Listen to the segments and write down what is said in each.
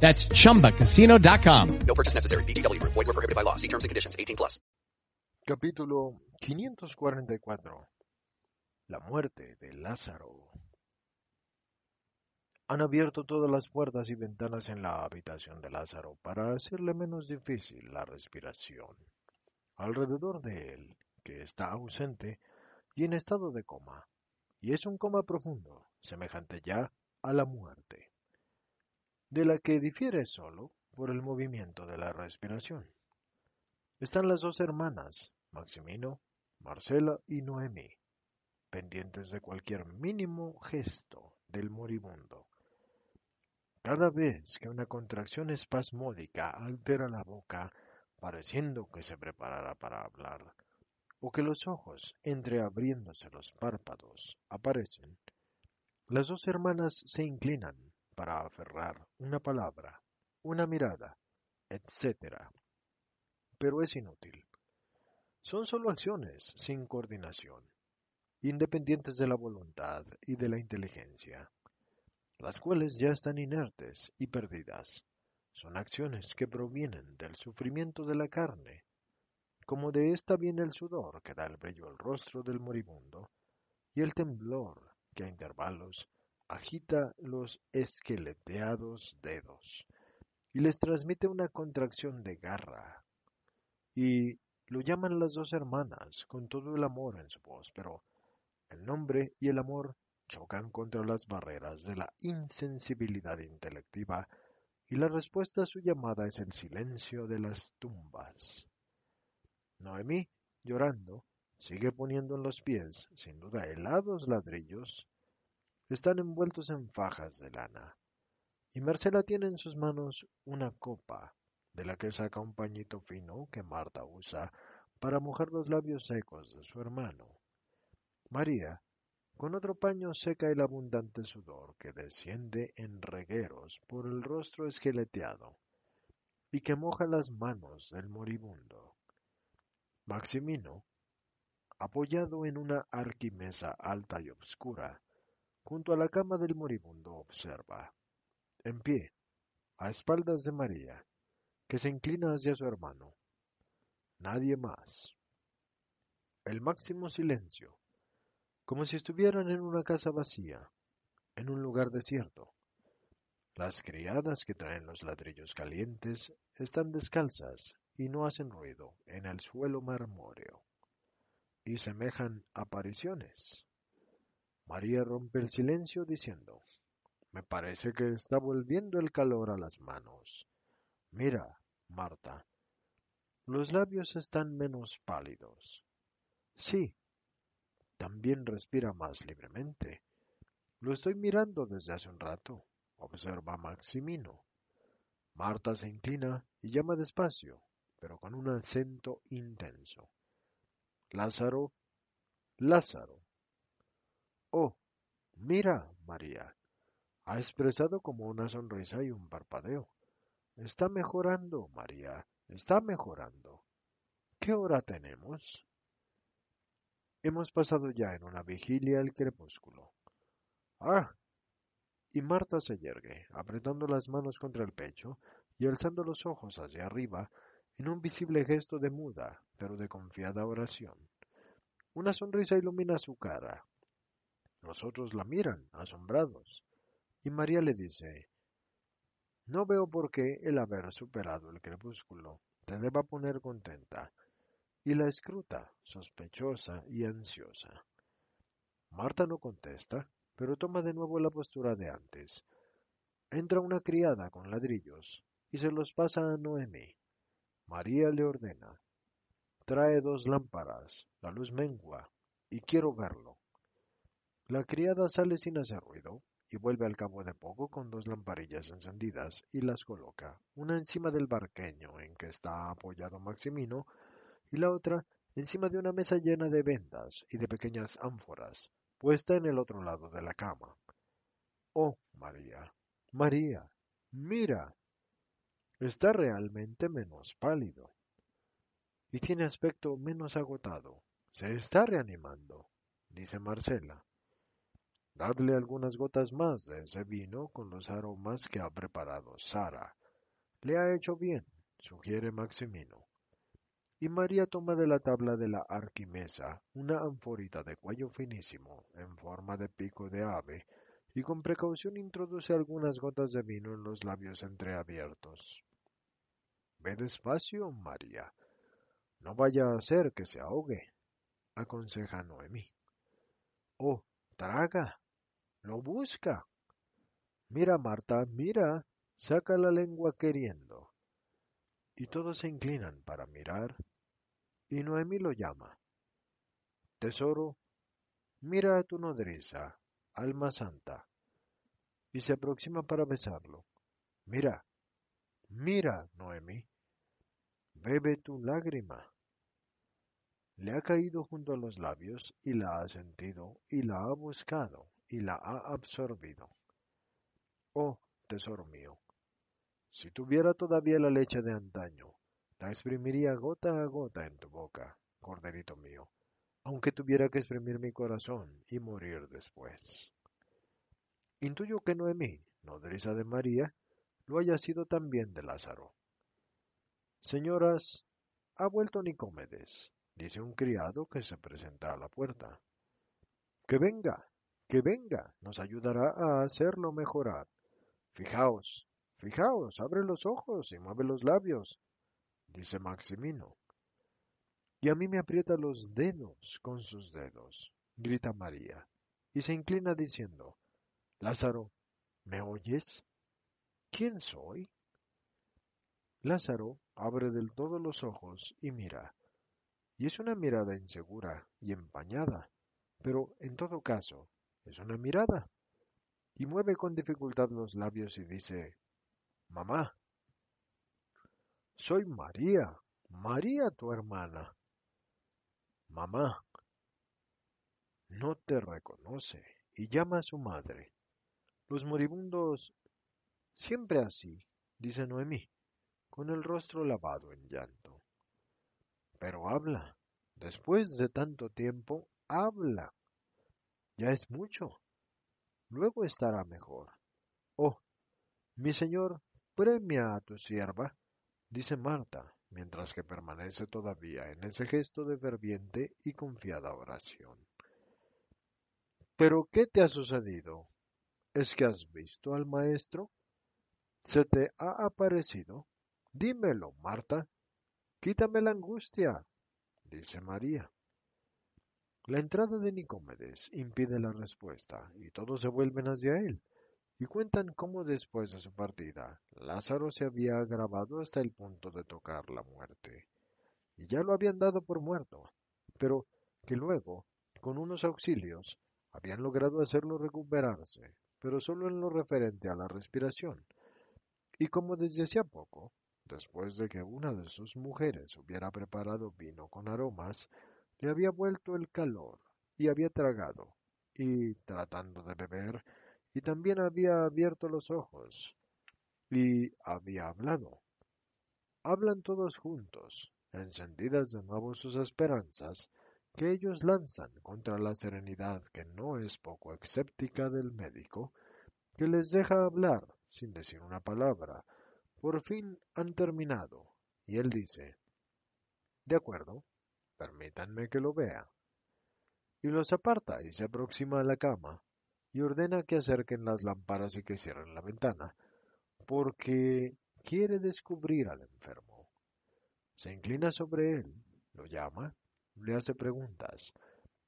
That's chumbacasino.com. No purchase necessary. BGW. Void were prohibited by law. See terms and conditions. 18 plus. Capítulo 544 La muerte de Lázaro Han abierto todas las puertas y ventanas en la habitación de Lázaro para hacerle menos difícil la respiración. Alrededor de él, que está ausente y en estado de coma, y es un coma profundo, semejante ya a la muerte de la que difiere solo por el movimiento de la respiración. Están las dos hermanas, Maximino, Marcela y Noemi, pendientes de cualquier mínimo gesto del moribundo. Cada vez que una contracción espasmódica altera la boca, pareciendo que se preparara para hablar, o que los ojos, entreabriéndose los párpados, aparecen, las dos hermanas se inclinan para aferrar una palabra, una mirada, etc. Pero es inútil. Son solo acciones sin coordinación, independientes de la voluntad y de la inteligencia, las cuales ya están inertes y perdidas. Son acciones que provienen del sufrimiento de la carne, como de ésta viene el sudor que da el brillo al rostro del moribundo y el temblor que a intervalos agita los esqueleteados dedos y les transmite una contracción de garra. Y lo llaman las dos hermanas con todo el amor en su voz, pero el nombre y el amor chocan contra las barreras de la insensibilidad intelectiva y la respuesta a su llamada es el silencio de las tumbas. Noemí, llorando, sigue poniendo en los pies, sin duda helados ladrillos, están envueltos en fajas de lana, y Marcela tiene en sus manos una copa, de la que saca un pañito fino que Marta usa para mojar los labios secos de su hermano. María, con otro paño seca el abundante sudor que desciende en regueros por el rostro esqueleteado y que moja las manos del moribundo. Maximino, apoyado en una arquimesa alta y obscura, Junto a la cama del moribundo observa, en pie, a espaldas de María, que se inclina hacia su hermano. Nadie más. El máximo silencio, como si estuvieran en una casa vacía, en un lugar desierto. Las criadas que traen los ladrillos calientes están descalzas y no hacen ruido en el suelo marmóreo, y semejan apariciones. María rompe el silencio diciendo, Me parece que está volviendo el calor a las manos. Mira, Marta, los labios están menos pálidos. Sí, también respira más libremente. Lo estoy mirando desde hace un rato, observa Maximino. Marta se inclina y llama despacio, pero con un acento intenso. Lázaro, Lázaro. Oh, mira, María. Ha expresado como una sonrisa y un parpadeo. Está mejorando, María. Está mejorando. ¿Qué hora tenemos? Hemos pasado ya en una vigilia el crepúsculo. Ah. Y Marta se yergue, apretando las manos contra el pecho y alzando los ojos hacia arriba en un visible gesto de muda, pero de confiada oración. Una sonrisa ilumina su cara, los otros la miran, asombrados, y María le dice, No veo por qué el haber superado el crepúsculo te deba poner contenta, y la escruta, sospechosa y ansiosa. Marta no contesta, pero toma de nuevo la postura de antes. Entra una criada con ladrillos y se los pasa a Noemi. María le ordena. Trae dos lámparas, la luz mengua, y quiero verlo. La criada sale sin hacer ruido y vuelve al cabo de poco con dos lamparillas encendidas y las coloca, una encima del barqueño en que está apoyado Maximino y la otra encima de una mesa llena de vendas y de pequeñas ánforas, puesta en el otro lado de la cama. Oh, María, María, mira. Está realmente menos pálido. Y tiene aspecto menos agotado. Se está reanimando, dice Marcela. Dadle algunas gotas más de ese vino con los aromas que ha preparado Sara. Le ha hecho bien, sugiere Maximino. Y María toma de la tabla de la arquimesa una anforita de cuello finísimo, en forma de pico de ave, y con precaución introduce algunas gotas de vino en los labios entreabiertos. Ve despacio, María. No vaya a ser que se ahogue, aconseja Noemí. Oh, traga. Lo busca. Mira, Marta, mira. Saca la lengua queriendo. Y todos se inclinan para mirar, y Noemí lo llama. Tesoro, mira a tu nodriza, alma santa, y se aproxima para besarlo. Mira, mira, Noemi, bebe tu lágrima. Le ha caído junto a los labios y la ha sentido y la ha buscado y la ha absorbido. Oh, tesoro mío, si tuviera todavía la leche de antaño, la exprimiría gota a gota en tu boca, corderito mío, aunque tuviera que exprimir mi corazón y morir después. Intuyo que Noemí, nodriza de María, lo haya sido también de Lázaro. Señoras, ha vuelto Nicómedes, dice un criado que se presenta a la puerta. Que venga, que venga, nos ayudará a hacerlo mejorar. Fijaos, fijaos, abre los ojos y mueve los labios, dice Maximino. Y a mí me aprieta los dedos con sus dedos, grita María, y se inclina diciendo, Lázaro, ¿me oyes? ¿Quién soy? Lázaro abre del todo los ojos y mira, y es una mirada insegura y empañada, pero en todo caso es una mirada, y mueve con dificultad los labios y dice, Mamá, soy María, María tu hermana. Mamá, no te reconoce y llama a su madre. Los moribundos siempre así, dice Noemí, con el rostro lavado en llanto. Pero habla, después de tanto tiempo, habla. Ya es mucho. Luego estará mejor. Oh, mi señor, premia a tu sierva, dice Marta, mientras que permanece todavía en ese gesto de ferviente y confiada oración. ¿Pero qué te ha sucedido? ¿Es que has visto al maestro? ¿Se te ha aparecido? Dímelo, Marta. Quítame la angustia, dice María. La entrada de Nicómedes impide la respuesta y todos se vuelven hacia él y cuentan cómo después de su partida Lázaro se había agravado hasta el punto de tocar la muerte y ya lo habían dado por muerto, pero que luego, con unos auxilios, habían logrado hacerlo recuperarse pero solo en lo referente a la respiración. Y como desde hacía poco, después de que una de sus mujeres hubiera preparado vino con aromas, le había vuelto el calor y había tragado, y tratando de beber, y también había abierto los ojos, y había hablado. Hablan todos juntos, encendidas de nuevo sus esperanzas, que ellos lanzan contra la serenidad que no es poco escéptica del médico, que les deja hablar sin decir una palabra. Por fin han terminado, y él dice, De acuerdo, permítanme que lo vea. Y los aparta y se aproxima a la cama, y ordena que acerquen las lámparas y que cierren la ventana, porque quiere descubrir al enfermo. Se inclina sobre él, lo llama le hace preguntas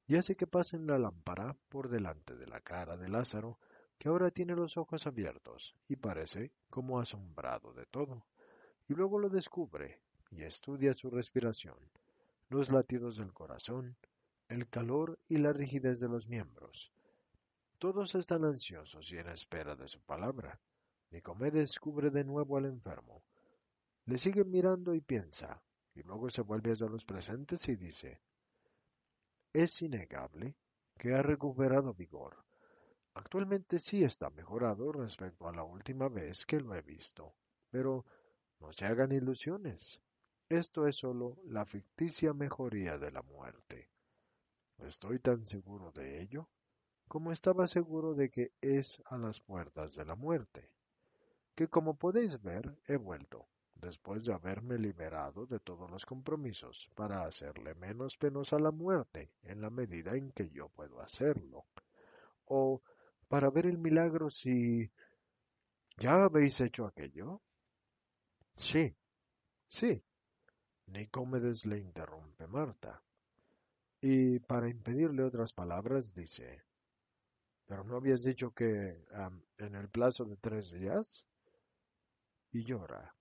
y hace que pasen la lámpara por delante de la cara de Lázaro, que ahora tiene los ojos abiertos y parece como asombrado de todo, y luego lo descubre y estudia su respiración, los latidos del corazón, el calor y la rigidez de los miembros. Todos están ansiosos y en espera de su palabra. Nicomé descubre de nuevo al enfermo. Le sigue mirando y piensa, y luego se vuelve hacia los presentes y dice, es innegable que ha recuperado vigor. Actualmente sí está mejorado respecto a la última vez que lo he visto, pero no se hagan ilusiones. Esto es sólo la ficticia mejoría de la muerte. Estoy tan seguro de ello como estaba seguro de que es a las puertas de la muerte, que como podéis ver he vuelto, después de haberme liberado de todos los compromisos, para hacerle menos penosa la muerte en la medida en que yo puedo hacerlo, o para ver el milagro si... ¿Ya habéis hecho aquello? Sí, sí. Nicómedes le interrumpe Marta. Y para impedirle otras palabras dice, ¿pero no habías dicho que en el plazo de tres días? Y llora.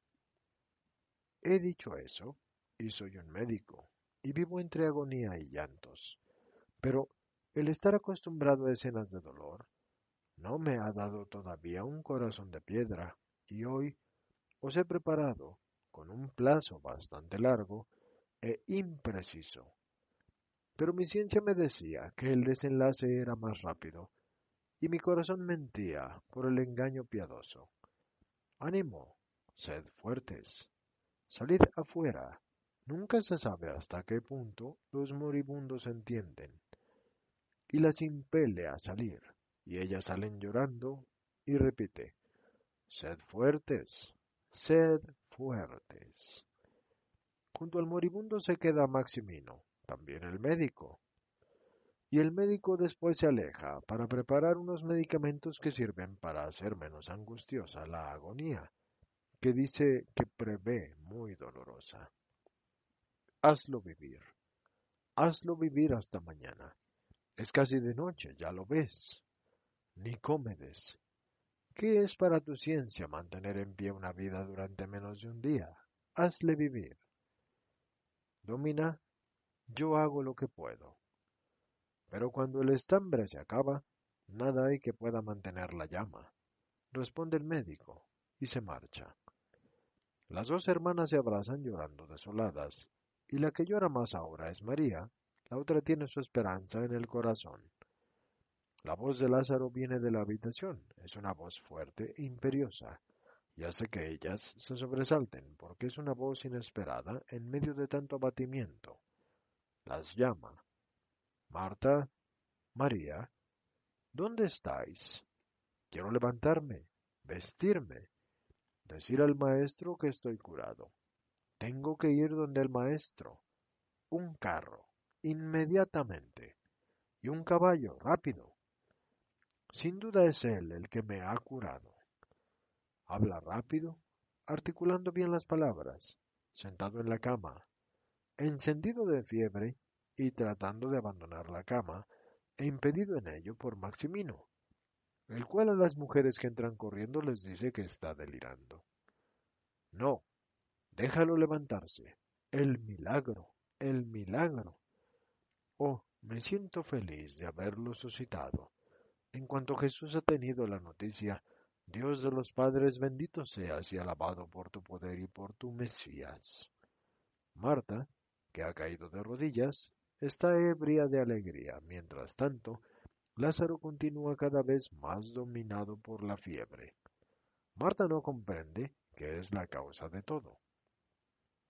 He dicho eso, y soy un médico, y vivo entre agonía y llantos. Pero el estar acostumbrado a escenas de dolor no me ha dado todavía un corazón de piedra, y hoy os he preparado, con un plazo bastante largo e impreciso, pero mi ciencia me decía que el desenlace era más rápido, y mi corazón mentía por el engaño piadoso. Ánimo, sed fuertes, salid afuera. Nunca se sabe hasta qué punto los moribundos entienden. Y las impele a salir, y ellas salen llorando, y repite, sed fuertes, sed fuertes. Junto al moribundo se queda Maximino, también el médico. Y el médico después se aleja para preparar unos medicamentos que sirven para hacer menos angustiosa la agonía, que dice que prevé muy dolorosa. Hazlo vivir. Hazlo vivir hasta mañana. Es casi de noche, ya lo ves. Nicómedes. ¿Qué es para tu ciencia mantener en pie una vida durante menos de un día? Hazle vivir. Domina yo hago lo que puedo. Pero cuando el estambre se acaba, nada hay que pueda mantener la llama, responde el médico, y se marcha. Las dos hermanas se abrazan llorando desoladas, y la que llora más ahora es María, la otra tiene su esperanza en el corazón. La voz de Lázaro viene de la habitación, es una voz fuerte e imperiosa, y hace que ellas se sobresalten, porque es una voz inesperada en medio de tanto abatimiento las llama. Marta, María, ¿dónde estáis? Quiero levantarme, vestirme, decir al maestro que estoy curado. Tengo que ir donde el maestro. Un carro, inmediatamente. Y un caballo, rápido. Sin duda es él el que me ha curado. Habla rápido, articulando bien las palabras, sentado en la cama, encendido de fiebre y tratando de abandonar la cama, e impedido en ello por Maximino, el cual a las mujeres que entran corriendo les dice que está delirando. No, déjalo levantarse. El milagro, el milagro. Oh, me siento feliz de haberlo suscitado. En cuanto Jesús ha tenido la noticia, Dios de los padres, bendito seas y alabado por tu poder y por tu Mesías. Marta, que ha caído de rodillas, está ebria de alegría. Mientras tanto, Lázaro continúa cada vez más dominado por la fiebre. Marta no comprende que es la causa de todo.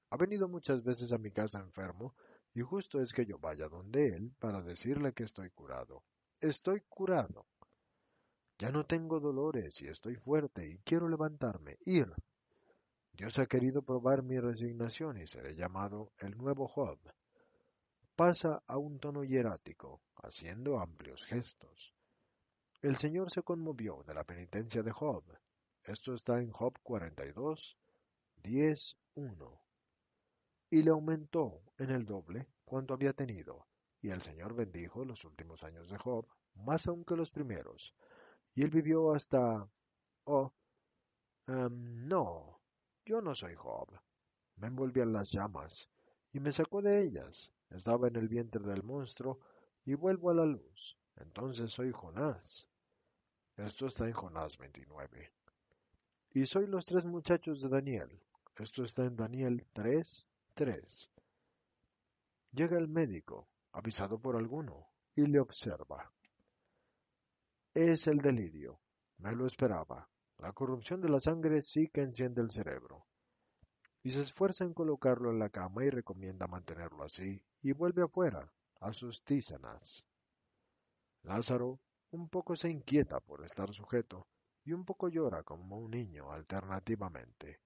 Ha venido muchas veces a mi casa enfermo y justo es que yo vaya donde él para decirle que estoy curado. Estoy curado. Ya no tengo dolores y estoy fuerte y quiero levantarme, ir. Dios ha querido probar mi resignación y seré llamado el nuevo Job. Pasa a un tono hierático, haciendo amplios gestos. El Señor se conmovió de la penitencia de Job. Esto está en Job 42, 10, 1. Y le aumentó en el doble cuanto había tenido. Y el Señor bendijo los últimos años de Job, más aún que los primeros. Y él vivió hasta... Oh, um, no, yo no soy Job. Me envolvían las llamas y me sacó de ellas. Estaba en el vientre del monstruo y vuelvo a la luz. Entonces soy Jonás. Esto está en Jonás 29. Y soy los tres muchachos de Daniel. Esto está en Daniel 3, 3. Llega el médico, avisado por alguno, y le observa. Es el delirio. Me lo esperaba. La corrupción de la sangre sí que enciende el cerebro. Y se esfuerza en colocarlo en la cama y recomienda mantenerlo así, y vuelve afuera, a sus tísanas. Lázaro un poco se inquieta por estar sujeto y un poco llora como un niño alternativamente.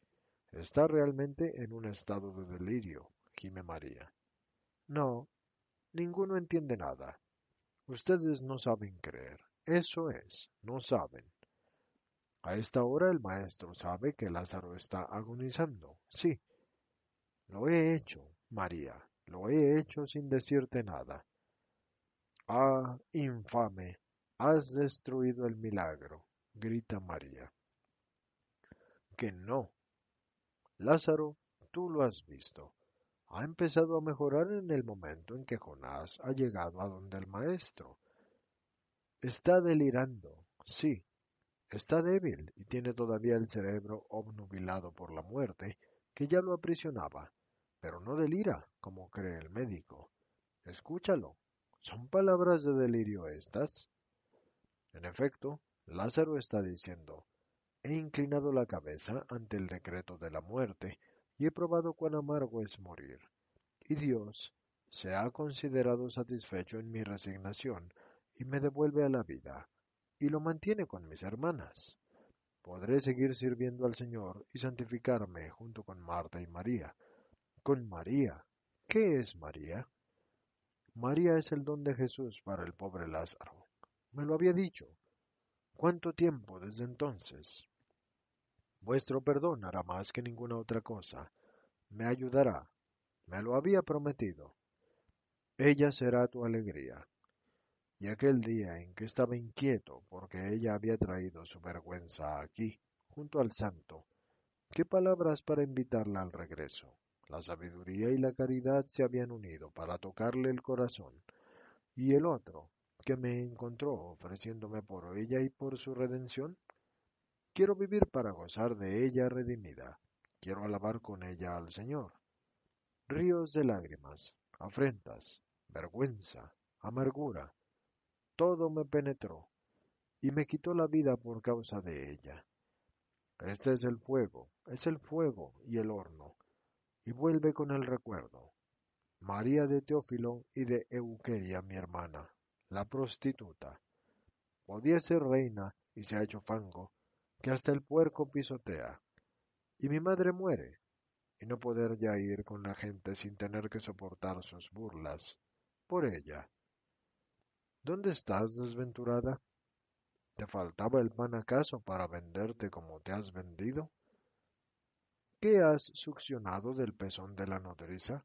Está realmente en un estado de delirio, gime María. No, ninguno entiende nada. Ustedes no saben creer. Eso es, no saben. A esta hora el maestro sabe que Lázaro está agonizando. Sí. Lo he hecho, María. Lo he hecho sin decirte nada. Ah, infame, has destruido el milagro, grita María. Que no. Lázaro, tú lo has visto. Ha empezado a mejorar en el momento en que Jonás ha llegado a donde el maestro. Está delirando, sí. Está débil y tiene todavía el cerebro obnubilado por la muerte, que ya lo aprisionaba, pero no delira, como cree el médico. Escúchalo, ¿Son palabras de delirio estas? En efecto, Lázaro está diciendo, he inclinado la cabeza ante el decreto de la muerte y he probado cuán amargo es morir. Y Dios se ha considerado satisfecho en mi resignación y me devuelve a la vida y lo mantiene con mis hermanas. Podré seguir sirviendo al Señor y santificarme junto con Marta y María. Con María. ¿Qué es María? María es el don de Jesús para el pobre Lázaro. Me lo había dicho. ¿Cuánto tiempo desde entonces? Vuestro perdón hará más que ninguna otra cosa. Me ayudará. Me lo había prometido. Ella será tu alegría. Y aquel día en que estaba inquieto porque ella había traído su vergüenza aquí, junto al santo, ¿qué palabras para invitarla al regreso? La sabiduría y la caridad se habían unido para tocarle el corazón, y el otro, que me encontró ofreciéndome por ella y por su redención, quiero vivir para gozar de ella redimida, quiero alabar con ella al Señor. Ríos de lágrimas, afrentas, vergüenza, amargura, todo me penetró y me quitó la vida por causa de ella. Este es el fuego, es el fuego y el horno, y vuelve con el recuerdo. María de Teófilo y de Euqueria, mi hermana, la prostituta. Podía ser reina y se ha hecho fango, que hasta el puerco pisotea. Y mi madre muere, y no poder ya ir con la gente sin tener que soportar sus burlas. Por ella. ¿Dónde estás, desventurada? ¿Te faltaba el pan acaso para venderte como te has vendido? ¿Qué has succionado del pezón de la nodriza?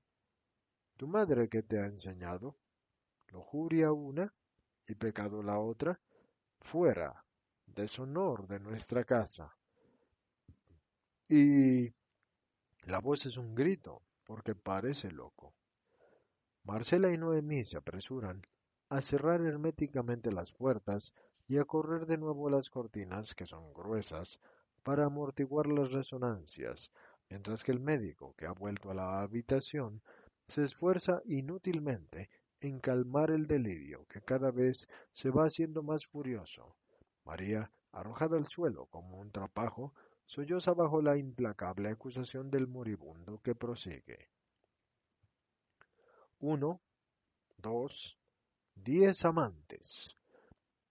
¿Tu madre qué te ha enseñado? Lujuria una y pecado la otra. Fuera, deshonor de nuestra casa. Y la voz es un grito, porque parece loco. Marcela y Noemí se apresuran a cerrar herméticamente las puertas y a correr de nuevo las cortinas, que son gruesas, para amortiguar las resonancias, mientras que el médico, que ha vuelto a la habitación, se esfuerza inútilmente en calmar el delirio, que cada vez se va haciendo más furioso. María, arrojada al suelo como un trapajo, solloza bajo la implacable acusación del moribundo que prosigue. Uno, dos, diez amantes.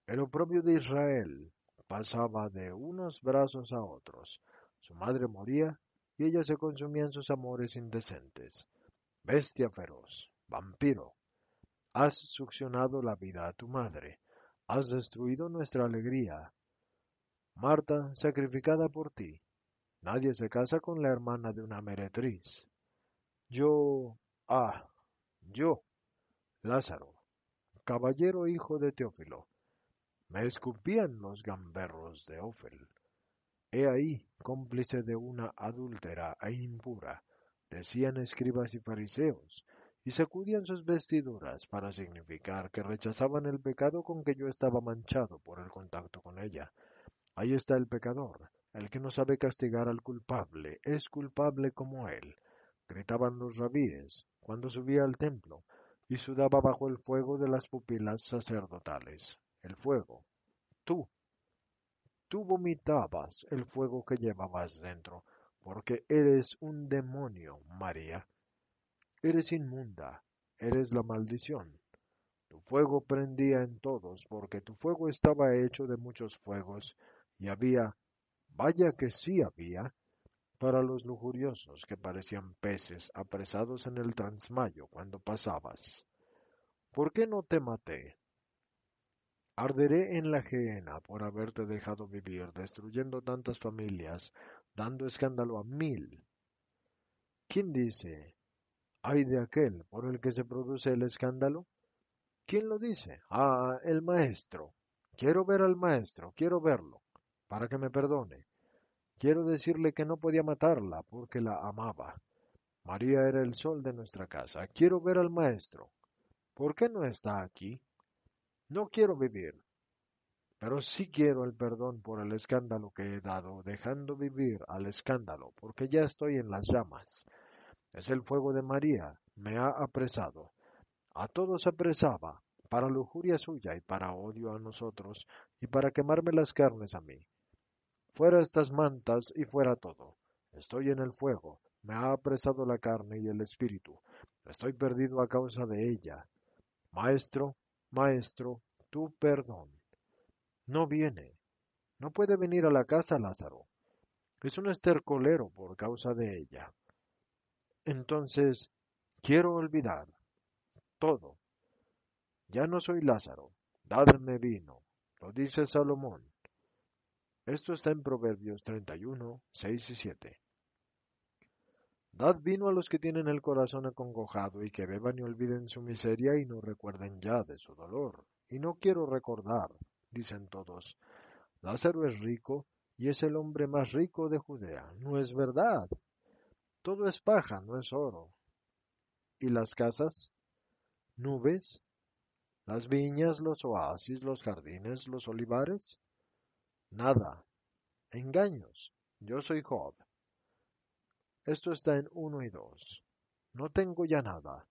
El oprobio de Israel pasaba de unos brazos a otros. Su madre moría y ella se consumía en sus amores indecentes. Bestia feroz, vampiro, has succionado la vida a tu madre, has destruido nuestra alegría. Marta, sacrificada por ti, nadie se casa con la hermana de una meretriz. Yo, ah, yo, Lázaro, caballero hijo de Teófilo, me escupían los gamberros de Ofel. He ahí, cómplice de una adúltera e impura, decían escribas y fariseos, y sacudían sus vestiduras para significar que rechazaban el pecado con que yo estaba manchado por el contacto con ella. Ahí está el pecador, el que no sabe castigar al culpable, es culpable como él. gritaban los rabíes cuando subía al templo y sudaba bajo el fuego de las pupilas sacerdotales. El fuego. Tú. Tú vomitabas el fuego que llevabas dentro, porque eres un demonio, María. Eres inmunda, eres la maldición. Tu fuego prendía en todos, porque tu fuego estaba hecho de muchos fuegos, y había, vaya que sí había, para los lujuriosos que parecían peces apresados en el transmayo cuando pasabas. ¿Por qué no te maté? Arderé en la gehenna por haberte dejado vivir, destruyendo tantas familias, dando escándalo a mil. ¿Quién dice, ay de aquel por el que se produce el escándalo? ¿Quién lo dice? Ah, el maestro. Quiero ver al maestro, quiero verlo, para que me perdone. Quiero decirle que no podía matarla porque la amaba. María era el sol de nuestra casa. Quiero ver al maestro. ¿Por qué no está aquí? No quiero vivir. Pero sí quiero el perdón por el escándalo que he dado, dejando vivir al escándalo, porque ya estoy en las llamas. Es el fuego de María, me ha apresado. A todos apresaba, para lujuria suya y para odio a nosotros, y para quemarme las carnes a mí. Fuera estas mantas y fuera todo. Estoy en el fuego, me ha apresado la carne y el espíritu. Estoy perdido a causa de ella. Maestro, maestro, tu perdón. No viene. No puede venir a la casa Lázaro. Es un estercolero por causa de ella. Entonces, quiero olvidar todo. Ya no soy Lázaro. Dadme vino. Lo dice Salomón. Esto está en Proverbios 31, 6 y 7. Dad vino a los que tienen el corazón acongojado y que beban y olviden su miseria y no recuerden ya de su dolor. Y no quiero recordar, dicen todos. Lázaro es rico y es el hombre más rico de Judea. No es verdad. Todo es paja, no es oro. ¿Y las casas? ¿Nubes? ¿Las viñas, los oasis, los jardines, los olivares? Nada. Engaños. Yo soy Job. Esto está en uno y dos. No tengo ya nada.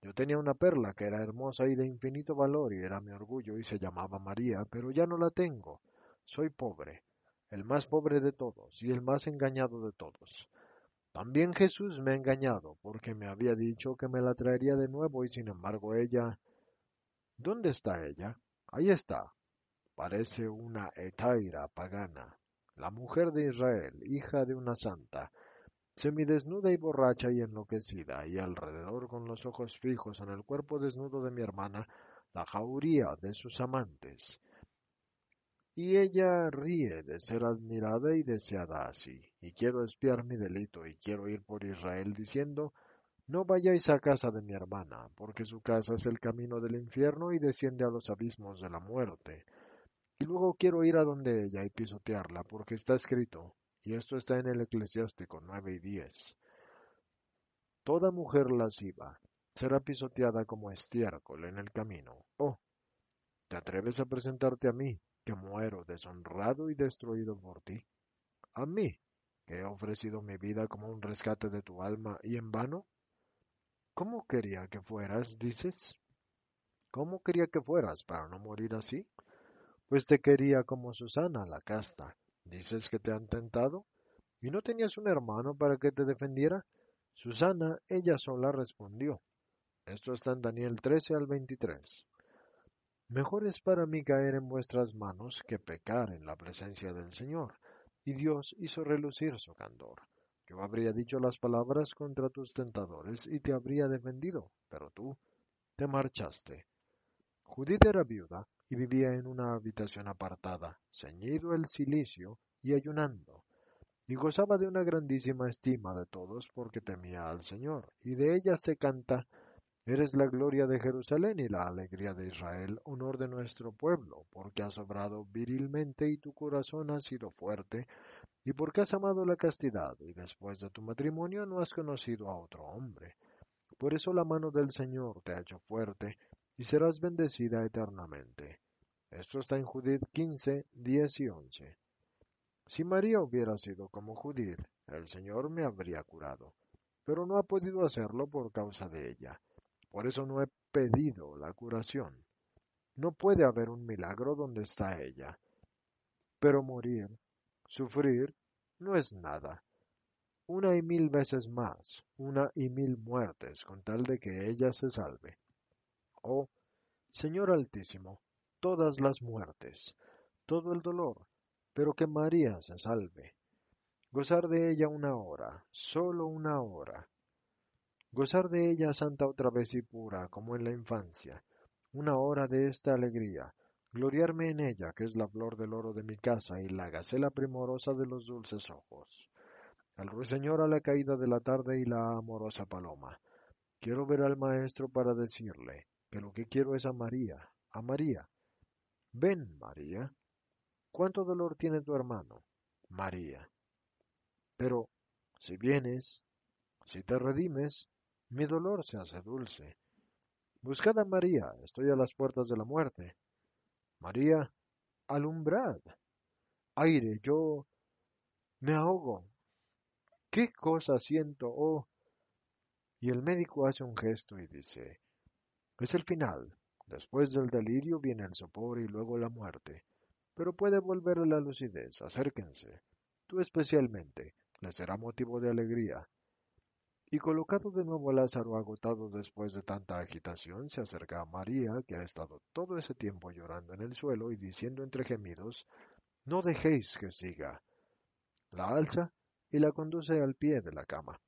Yo tenía una perla que era hermosa y de infinito valor y era mi orgullo y se llamaba María, pero ya no la tengo. Soy pobre, el más pobre de todos y el más engañado de todos. También Jesús me ha engañado, porque me había dicho que me la traería de nuevo y sin embargo ella... ¿Dónde está ella? Ahí está, parece una etaira pagana, la mujer de Israel, hija de una santa, semidesnuda y borracha y enloquecida, y alrededor con los ojos fijos en el cuerpo desnudo de mi hermana, la jauría de sus amantes. Y ella ríe de ser admirada y deseada así, y quiero espiar mi delito, y quiero ir por Israel diciendo, no vayáis a casa de mi hermana, porque su casa es el camino del infierno y desciende a los abismos de la muerte. Y luego quiero ir a donde ella y pisotearla, porque está escrito, y esto está en el Eclesiástico 9 y 10. Toda mujer lasciva será pisoteada como estiércol en el camino. Oh, ¿te atreves a presentarte a mí, que muero deshonrado y destruido por ti? ¿A mí, que he ofrecido mi vida como un rescate de tu alma y en vano? ¿Cómo quería que fueras, dices? ¿Cómo quería que fueras para no morir así? Pues te quería como Susana, la casta. ¿Dices que te han tentado? ¿Y no tenías un hermano para que te defendiera? Susana, ella sola respondió. Esto está en Daniel 13 al 23. Mejor es para mí caer en vuestras manos que pecar en la presencia del Señor. Y Dios hizo relucir su candor. Yo habría dicho las palabras contra tus tentadores y te habría defendido, pero tú te marchaste. Judith era viuda y vivía en una habitación apartada, ceñido el cilicio y ayunando, y gozaba de una grandísima estima de todos porque temía al Señor, y de ella se canta Eres la gloria de Jerusalén y la alegría de Israel, honor de nuestro pueblo, porque has obrado virilmente y tu corazón ha sido fuerte, y porque has amado la castidad, y después de tu matrimonio no has conocido a otro hombre. Por eso la mano del Señor te ha hecho fuerte, y serás bendecida eternamente. Esto está en Judith 15, 10 y 11. Si María hubiera sido como Judith, el Señor me habría curado, pero no ha podido hacerlo por causa de ella. Por eso no he pedido la curación. No puede haber un milagro donde está ella. Pero morir, sufrir, no es nada. Una y mil veces más, una y mil muertes, con tal de que ella se salve. Oh, Señor Altísimo, todas las muertes, todo el dolor, pero que María se salve. Gozar de ella una hora, solo una hora. Gozar de ella santa otra vez y pura, como en la infancia. Una hora de esta alegría. Gloriarme en ella, que es la flor del oro de mi casa y la gacela primorosa de los dulces ojos. El ruiseñor a la caída de la tarde y la amorosa paloma. Quiero ver al maestro para decirle, que lo que quiero es a María, a María. Ven, María. ¿Cuánto dolor tiene tu hermano? María. Pero, si vienes, si te redimes, mi dolor se hace dulce. Buscad a María, estoy a las puertas de la muerte. María, alumbrad. Aire, yo me ahogo. ¿Qué cosa siento? Oh. Y el médico hace un gesto y dice, es el final. Después del delirio viene el sopor y luego la muerte. Pero puede volver a la lucidez. Acérquense. Tú especialmente. Le será motivo de alegría. Y colocado de nuevo Lázaro agotado después de tanta agitación, se acerca a María, que ha estado todo ese tiempo llorando en el suelo y diciendo entre gemidos, No dejéis que siga. La alza y la conduce al pie de la cama.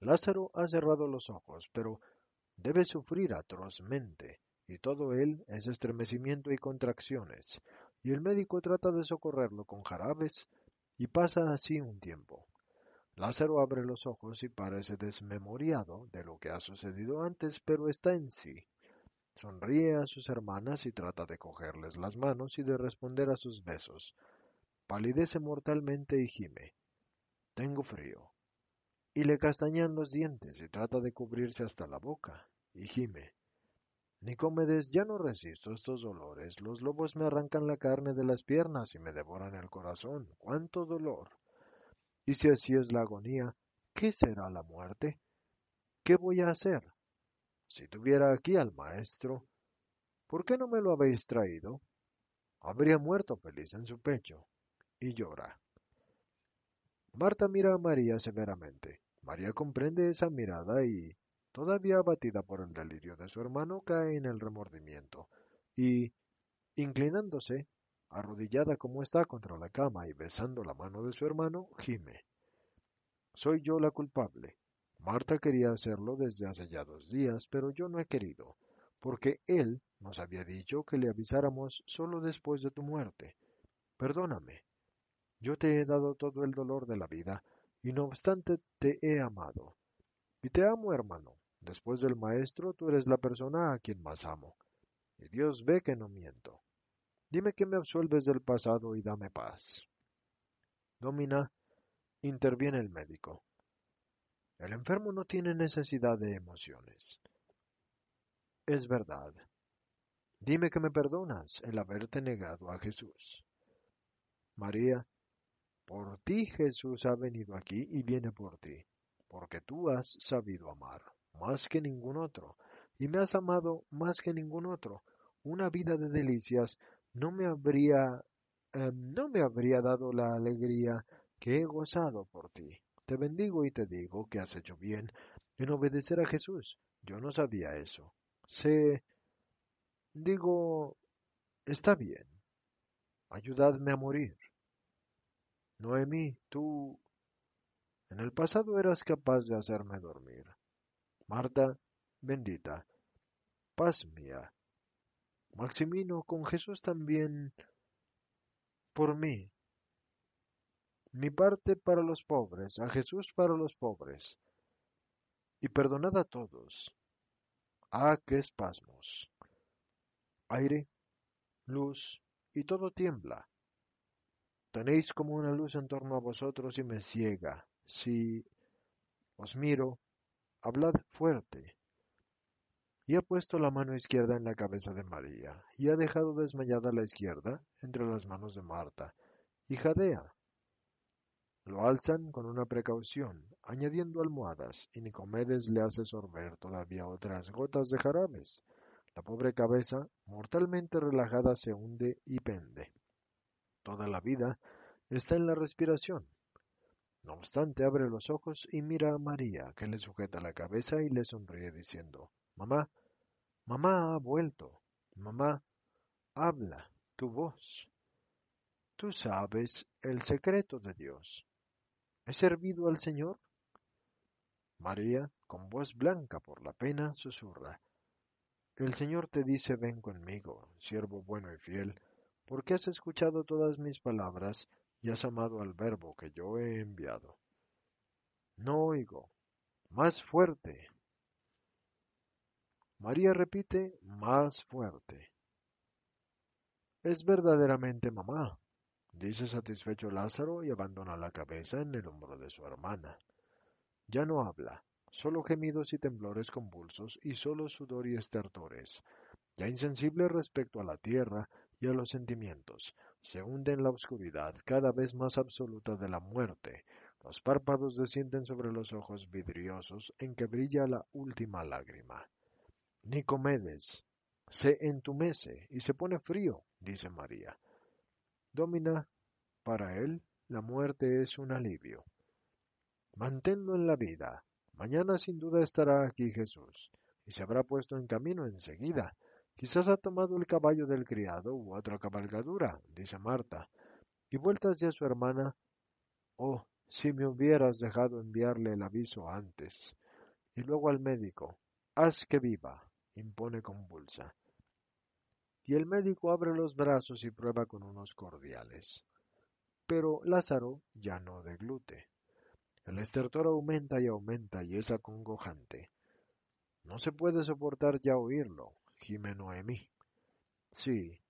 Lázaro ha cerrado los ojos, pero debe sufrir atrozmente, y todo él es estremecimiento y contracciones, y el médico trata de socorrerlo con jarabes, y pasa así un tiempo. Lázaro abre los ojos y parece desmemoriado de lo que ha sucedido antes, pero está en sí. Sonríe a sus hermanas y trata de cogerles las manos y de responder a sus besos. Palidece mortalmente y gime. Tengo frío y le castañan los dientes y trata de cubrirse hasta la boca, y gime. Nicómedes, ya no resisto estos dolores, los lobos me arrancan la carne de las piernas y me devoran el corazón. ¡Cuánto dolor! Y si así es la agonía, ¿qué será la muerte? ¿Qué voy a hacer? Si tuviera aquí al maestro, ¿por qué no me lo habéis traído? Habría muerto feliz en su pecho, y llora. Marta mira a María severamente. María comprende esa mirada y, todavía abatida por el delirio de su hermano, cae en el remordimiento y, inclinándose, arrodillada como está contra la cama y besando la mano de su hermano, gime. Soy yo la culpable. Marta quería hacerlo desde hace ya dos días, pero yo no he querido, porque él nos había dicho que le avisáramos solo después de tu muerte. Perdóname. Yo te he dado todo el dolor de la vida, y no obstante te he amado. Y te amo, hermano. Después del Maestro, tú eres la persona a quien más amo. Y Dios ve que no miento. Dime que me absuelves del pasado y dame paz. Domina, interviene el médico. El enfermo no tiene necesidad de emociones. Es verdad. Dime que me perdonas el haberte negado a Jesús. María, por ti Jesús ha venido aquí y viene por ti, porque tú has sabido amar más que ningún otro, y me has amado más que ningún otro. Una vida de delicias no me habría em, no me habría dado la alegría que he gozado por ti. Te bendigo y te digo que has hecho bien en obedecer a Jesús. Yo no sabía eso. Sé digo está bien. Ayudadme a morir. Noemí, tú en el pasado eras capaz de hacerme dormir. Marta, bendita, paz mía. Maximino, con Jesús también por mí. Mi parte para los pobres, a Jesús para los pobres. Y perdonad a todos. Ah, qué espasmos. Aire, luz, y todo tiembla. Tenéis como una luz en torno a vosotros y me ciega. Si os miro, hablad fuerte. Y ha puesto la mano izquierda en la cabeza de María, y ha dejado desmayada la izquierda entre las manos de Marta, y jadea. Lo alzan con una precaución, añadiendo almohadas, y Nicomedes le hace sorber todavía otras gotas de jarabes. La pobre cabeza, mortalmente relajada, se hunde y pende. Toda la vida está en la respiración. No obstante, abre los ojos y mira a María, que le sujeta la cabeza y le sonríe diciendo, Mamá, mamá ha vuelto. Mamá, habla tu voz. Tú sabes el secreto de Dios. ¿He servido al Señor? María, con voz blanca por la pena, susurra. El Señor te dice, ven conmigo, siervo bueno y fiel, porque has escuchado todas mis palabras y has amado al verbo que yo he enviado. No oigo. Más fuerte. María repite, más fuerte. Es verdaderamente mamá, dice satisfecho Lázaro y abandona la cabeza en el hombro de su hermana. Ya no habla, solo gemidos y temblores convulsos y solo sudor y estertores. Ya insensible respecto a la tierra y a los sentimientos, se hunde en la oscuridad cada vez más absoluta de la muerte. Los párpados descienden sobre los ojos vidriosos en que brilla la última lágrima. Nicomedes, se entumece y se pone frío, dice María. Domina, para él, la muerte es un alivio. Manténlo en la vida. Mañana sin duda estará aquí Jesús, y se habrá puesto en camino enseguida. Quizás ha tomado el caballo del criado u otra cabalgadura, dice Marta. Y vuelta hacia su hermana, oh, si me hubieras dejado enviarle el aviso antes. Y luego al médico, haz que viva impone convulsa. Y el médico abre los brazos y prueba con unos cordiales. Pero Lázaro ya no deglute. El estertor aumenta y aumenta y es acongojante. No se puede soportar ya oírlo, gime Noemí. Sí,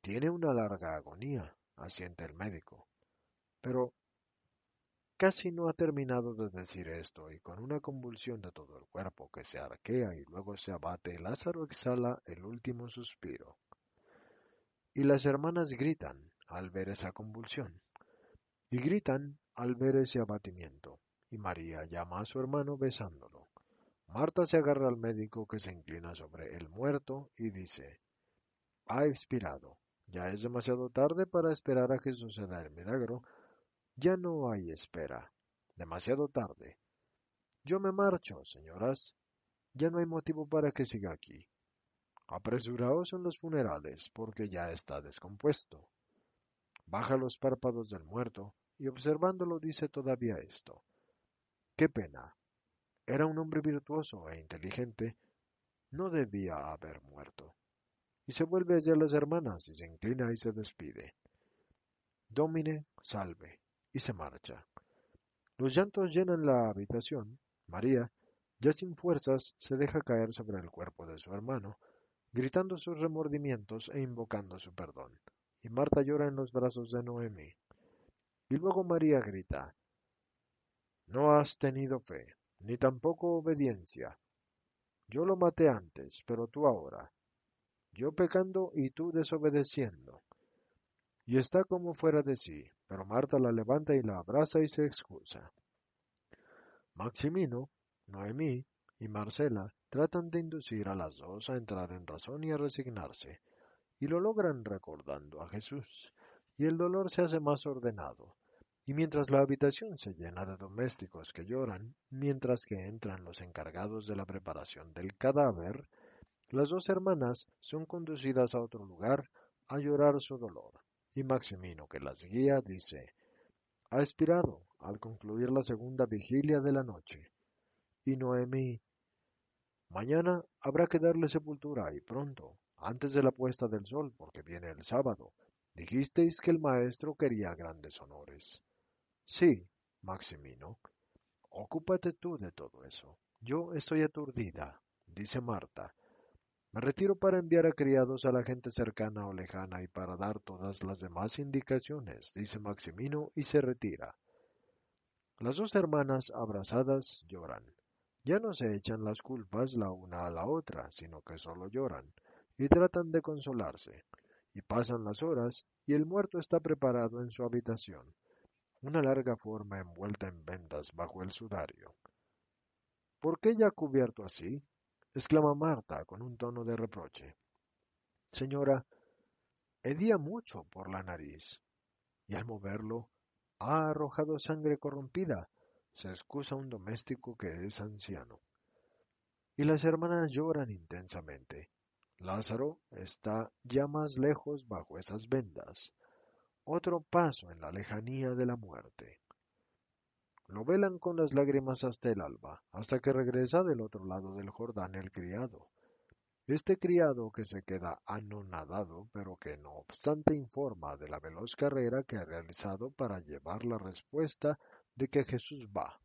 tiene una larga agonía, asiente el médico. Pero Casi no ha terminado de decir esto, y con una convulsión de todo el cuerpo que se arquea y luego se abate, Lázaro exhala el último suspiro. Y las hermanas gritan al ver esa convulsión, y gritan al ver ese abatimiento, y María llama a su hermano besándolo. Marta se agarra al médico que se inclina sobre el muerto y dice, ha expirado. Ya es demasiado tarde para esperar a que suceda el milagro, ya no hay espera. Demasiado tarde. Yo me marcho, señoras. Ya no hay motivo para que siga aquí. Apresuraos en los funerales, porque ya está descompuesto. Baja los párpados del muerto y observándolo dice todavía esto. Qué pena. Era un hombre virtuoso e inteligente. No debía haber muerto. Y se vuelve hacia las hermanas y se inclina y se despide. Domine, salve y se marcha. Los llantos llenan la habitación. María, ya sin fuerzas, se deja caer sobre el cuerpo de su hermano, gritando sus remordimientos e invocando su perdón. Y Marta llora en los brazos de Noemi. Y luego María grita, No has tenido fe, ni tampoco obediencia. Yo lo maté antes, pero tú ahora. Yo pecando y tú desobedeciendo y está como fuera de sí, pero Marta la levanta y la abraza y se excusa. Maximino, Noemí y Marcela tratan de inducir a las dos a entrar en razón y a resignarse, y lo logran recordando a Jesús, y el dolor se hace más ordenado, y mientras la habitación se llena de domésticos que lloran, mientras que entran los encargados de la preparación del cadáver, las dos hermanas son conducidas a otro lugar a llorar su dolor y Maximino, que las guía, dice, ha expirado al concluir la segunda vigilia de la noche. Y Noemí, mañana habrá que darle sepultura y pronto, antes de la puesta del sol, porque viene el sábado. Dijisteis que el maestro quería grandes honores. Sí, Maximino, ocúpate tú de todo eso. Yo estoy aturdida, dice Marta, me retiro para enviar a criados a la gente cercana o lejana y para dar todas las demás indicaciones, dice Maximino y se retira. Las dos hermanas abrazadas lloran. Ya no se echan las culpas la una a la otra, sino que solo lloran y tratan de consolarse. Y pasan las horas y el muerto está preparado en su habitación. Una larga forma envuelta en vendas bajo el sudario. ¿Por qué ya cubierto así? exclama Marta con un tono de reproche. Señora, hedía mucho por la nariz, y al moverlo ha arrojado sangre corrompida, se excusa un doméstico que es anciano. Y las hermanas lloran intensamente. Lázaro está ya más lejos bajo esas vendas. Otro paso en la lejanía de la muerte. Lo velan con las lágrimas hasta el alba, hasta que regresa del otro lado del Jordán el criado. Este criado que se queda anonadado, pero que no obstante informa de la veloz carrera que ha realizado para llevar la respuesta de que Jesús va.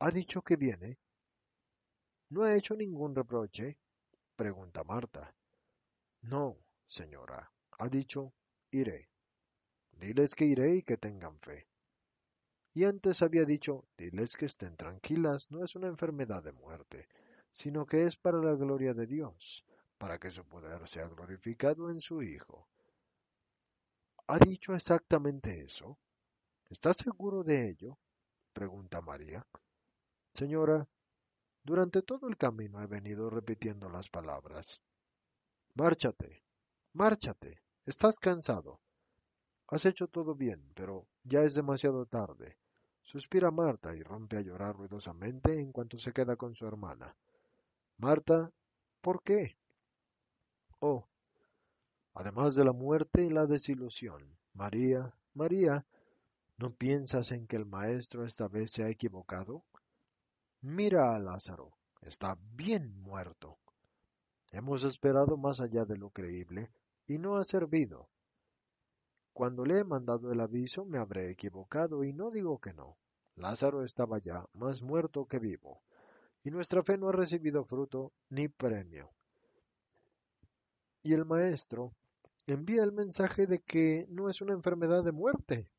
¿Ha dicho que viene? ¿No ha hecho ningún reproche? pregunta Marta. No, señora, ha dicho, iré. Diles que iré y que tengan fe. Y antes había dicho, diles que estén tranquilas, no es una enfermedad de muerte, sino que es para la gloria de Dios, para que su poder sea glorificado en su Hijo. ¿Ha dicho exactamente eso? ¿Estás seguro de ello? pregunta María. Señora, durante todo el camino he venido repitiendo las palabras. Márchate, márchate, estás cansado. Has hecho todo bien, pero ya es demasiado tarde. Suspira Marta y rompe a llorar ruidosamente en cuanto se queda con su hermana. Marta, ¿por qué? Oh, además de la muerte y la desilusión, María, María, ¿no piensas en que el maestro esta vez se ha equivocado? Mira a Lázaro, está bien muerto. Hemos esperado más allá de lo creíble y no ha servido. Cuando le he mandado el aviso me habré equivocado y no digo que no. Lázaro estaba ya más muerto que vivo y nuestra fe no ha recibido fruto ni premio. Y el maestro envía el mensaje de que no es una enfermedad de muerte.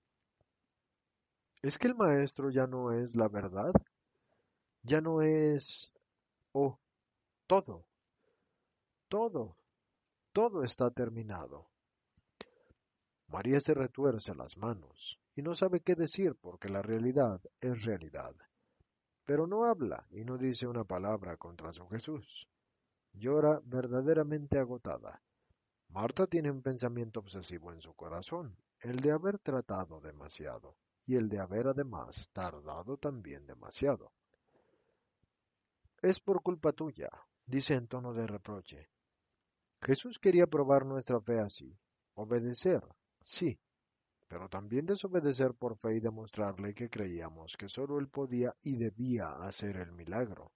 ¿Es que el maestro ya no es la verdad? Ya no es... Oh, todo, todo, todo está terminado. María se retuerce las manos y no sabe qué decir porque la realidad es realidad pero no habla y no dice una palabra contra su Jesús. Llora verdaderamente agotada. Marta tiene un pensamiento obsesivo en su corazón, el de haber tratado demasiado, y el de haber además tardado también demasiado. Es por culpa tuya, dice en tono de reproche. Jesús quería probar nuestra fe así, obedecer, sí, pero también desobedecer por fe y demostrarle que creíamos que sólo él podía y debía hacer el milagro.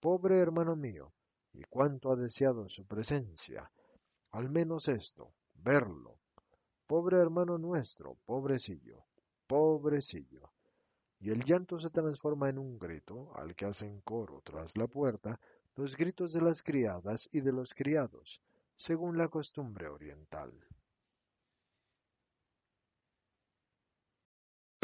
Pobre hermano mío, y cuánto ha deseado su presencia, al menos esto, verlo. Pobre hermano nuestro, pobrecillo, pobrecillo. Y el llanto se transforma en un grito, al que hacen coro tras la puerta los gritos de las criadas y de los criados, según la costumbre oriental.